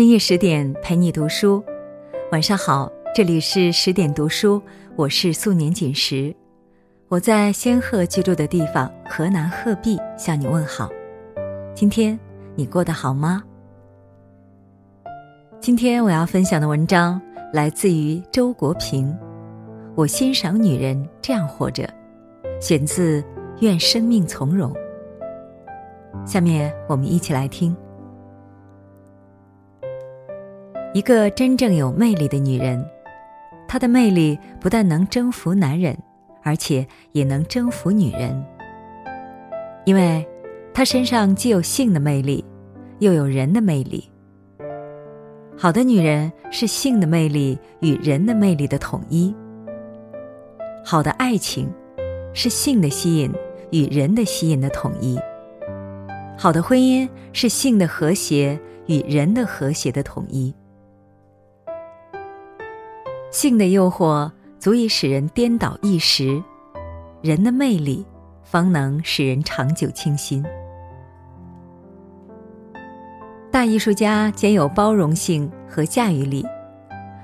深夜十点陪你读书，晚上好，这里是十点读书，我是素年锦时，我在仙鹤居住的地方河南鹤壁向你问好。今天你过得好吗？今天我要分享的文章来自于周国平，我欣赏女人这样活着，选自《愿生命从容》。下面我们一起来听。一个真正有魅力的女人，她的魅力不但能征服男人，而且也能征服女人。因为，她身上既有性的魅力，又有人的魅力。好的女人是性的魅力与人的魅力的统一。好的爱情，是性的吸引与人的吸引的统一。好的婚姻是性的和谐与人的和谐的统一。性的诱惑足以使人颠倒一时，人的魅力方能使人长久倾心。大艺术家兼有包容性和驾驭力，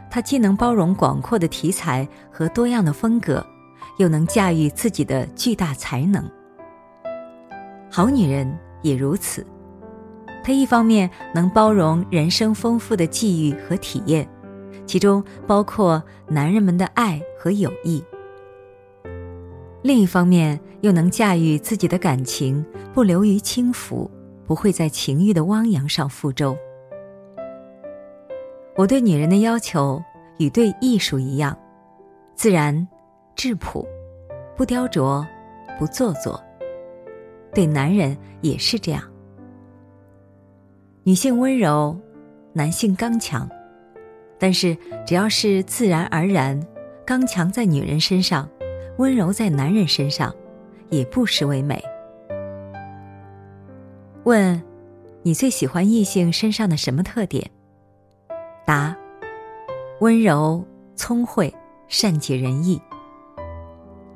他既能包容广阔的题材和多样的风格，又能驾驭自己的巨大才能。好女人也如此，她一方面能包容人生丰富的际遇和体验。其中包括男人们的爱和友谊。另一方面，又能驾驭自己的感情，不流于轻浮，不会在情欲的汪洋上覆舟。我对女人的要求与对艺术一样，自然、质朴，不雕琢，不做作。对男人也是这样。女性温柔，男性刚强。但是，只要是自然而然，刚强在女人身上，温柔在男人身上，也不失为美。问：你最喜欢异性身上的什么特点？答：温柔、聪慧、善解人意。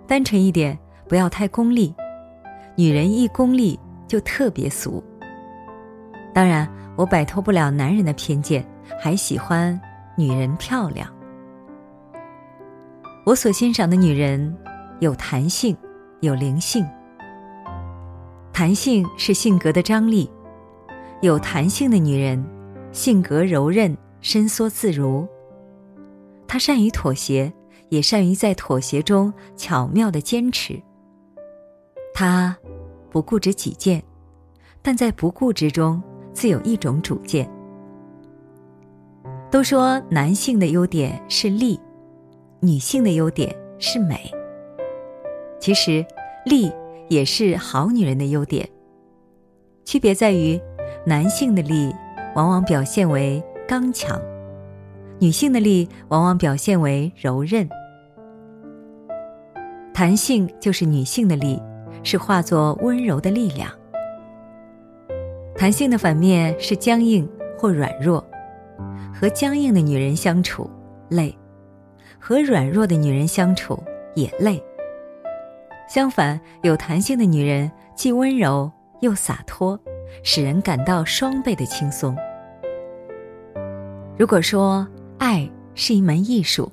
单纯一点，不要太功利。女人一功利就特别俗。当然，我摆脱不了男人的偏见，还喜欢。女人漂亮，我所欣赏的女人有弹性，有灵性。弹性是性格的张力，有弹性的女人性格柔韧、伸缩自如。她善于妥协，也善于在妥协中巧妙的坚持。她不固执己见，但在不固执中自有一种主见。都说男性的优点是力，女性的优点是美。其实，力也是好女人的优点。区别在于，男性的力往往表现为刚强，女性的力往往表现为柔韧。弹性就是女性的力，是化作温柔的力量。弹性的反面是僵硬或软弱。和僵硬的女人相处累，和软弱的女人相处也累。相反，有弹性的女人既温柔又洒脱，使人感到双倍的轻松。如果说爱是一门艺术，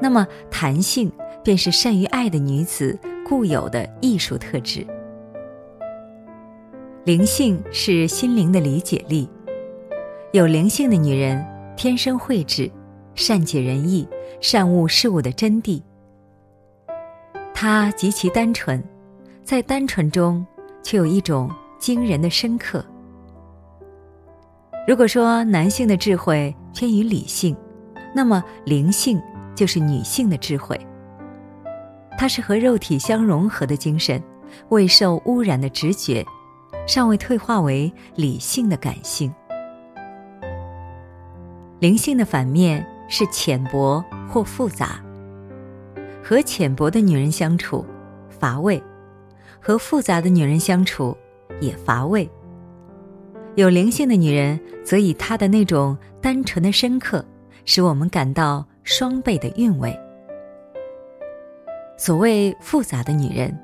那么弹性便是善于爱的女子固有的艺术特质。灵性是心灵的理解力，有灵性的女人。天生慧智，善解人意，善悟事物的真谛。他极其单纯，在单纯中却有一种惊人的深刻。如果说男性的智慧偏于理性，那么灵性就是女性的智慧。它是和肉体相融合的精神，未受污染的直觉，尚未退化为理性的感性。灵性的反面是浅薄或复杂。和浅薄的女人相处，乏味；和复杂的女人相处，也乏味。有灵性的女人，则以她的那种单纯的深刻，使我们感到双倍的韵味。所谓复杂的女人，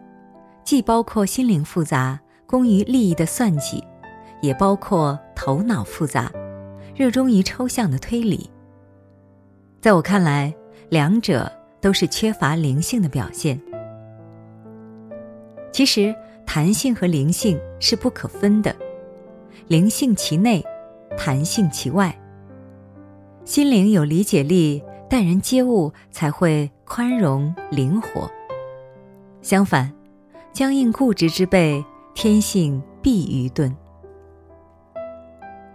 既包括心灵复杂、工于利益的算计，也包括头脑复杂。热衷于抽象的推理。在我看来，两者都是缺乏灵性的表现。其实，弹性和灵性是不可分的，灵性其内，弹性其外。心灵有理解力，待人接物才会宽容灵活。相反，僵硬固执之辈，天性必愚钝。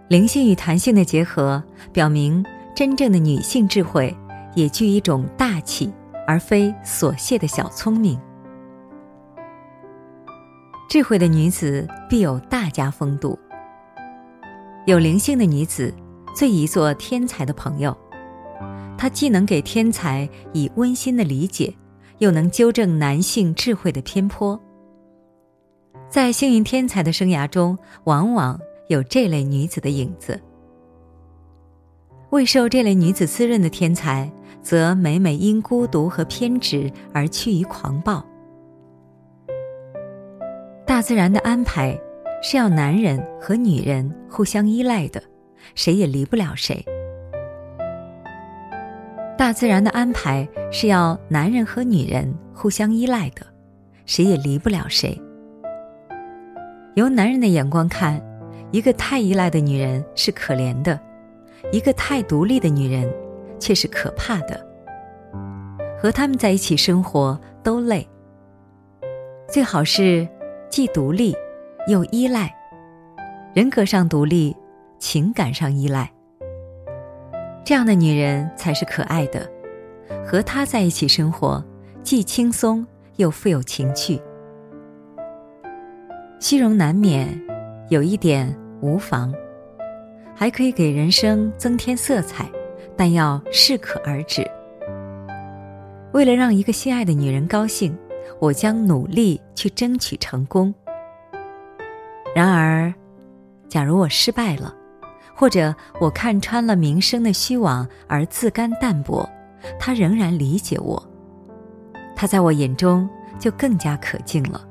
灵性与弹性的结合，表明真正的女性智慧也具一种大气，而非琐屑的小聪明。智慧的女子必有大家风度。有灵性的女子最宜做天才的朋友，她既能给天才以温馨的理解，又能纠正男性智慧的偏颇。在幸运天才的生涯中，往往。有这类女子的影子，未受这类女子滋润的天才，则每每因孤独和偏执而趋于狂暴。大自然的安排是要男人和女人互相依赖的，谁也离不了谁。大自然的安排是要男人和女人互相依赖的，谁也离不了谁。由男人的眼光看。一个太依赖的女人是可怜的，一个太独立的女人却是可怕的。和他们在一起生活都累。最好是既独立又依赖，人格上独立，情感上依赖。这样的女人才是可爱的。和她在一起生活，既轻松又富有情趣。虚荣难免。有一点无妨，还可以给人生增添色彩，但要适可而止。为了让一个心爱的女人高兴，我将努力去争取成功。然而，假如我失败了，或者我看穿了名声的虚妄而自甘淡泊，他仍然理解我，他在我眼中就更加可敬了。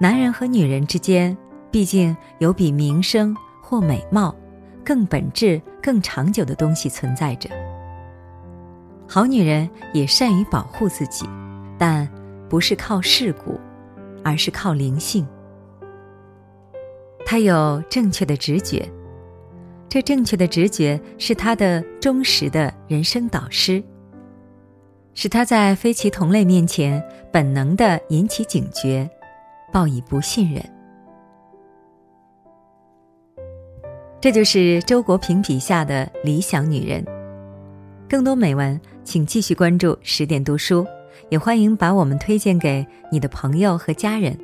男人和女人之间，毕竟有比名声或美貌更本质、更长久的东西存在着。好女人也善于保护自己，但不是靠世故，而是靠灵性。她有正确的直觉，这正确的直觉是她的忠实的人生导师，使她在非其同类面前本能的引起警觉。报以不信任，这就是周国平笔下的理想女人。更多美文，请继续关注十点读书，也欢迎把我们推荐给你的朋友和家人，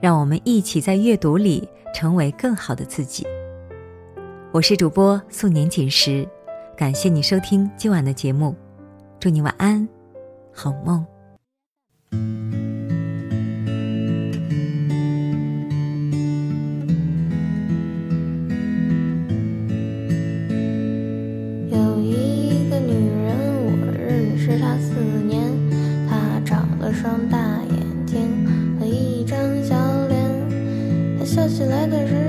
让我们一起在阅读里成为更好的自己。我是主播素年锦时，感谢你收听今晚的节目，祝你晚安，好梦。四年，他长了双大眼睛和一张小脸。他笑起来的时候。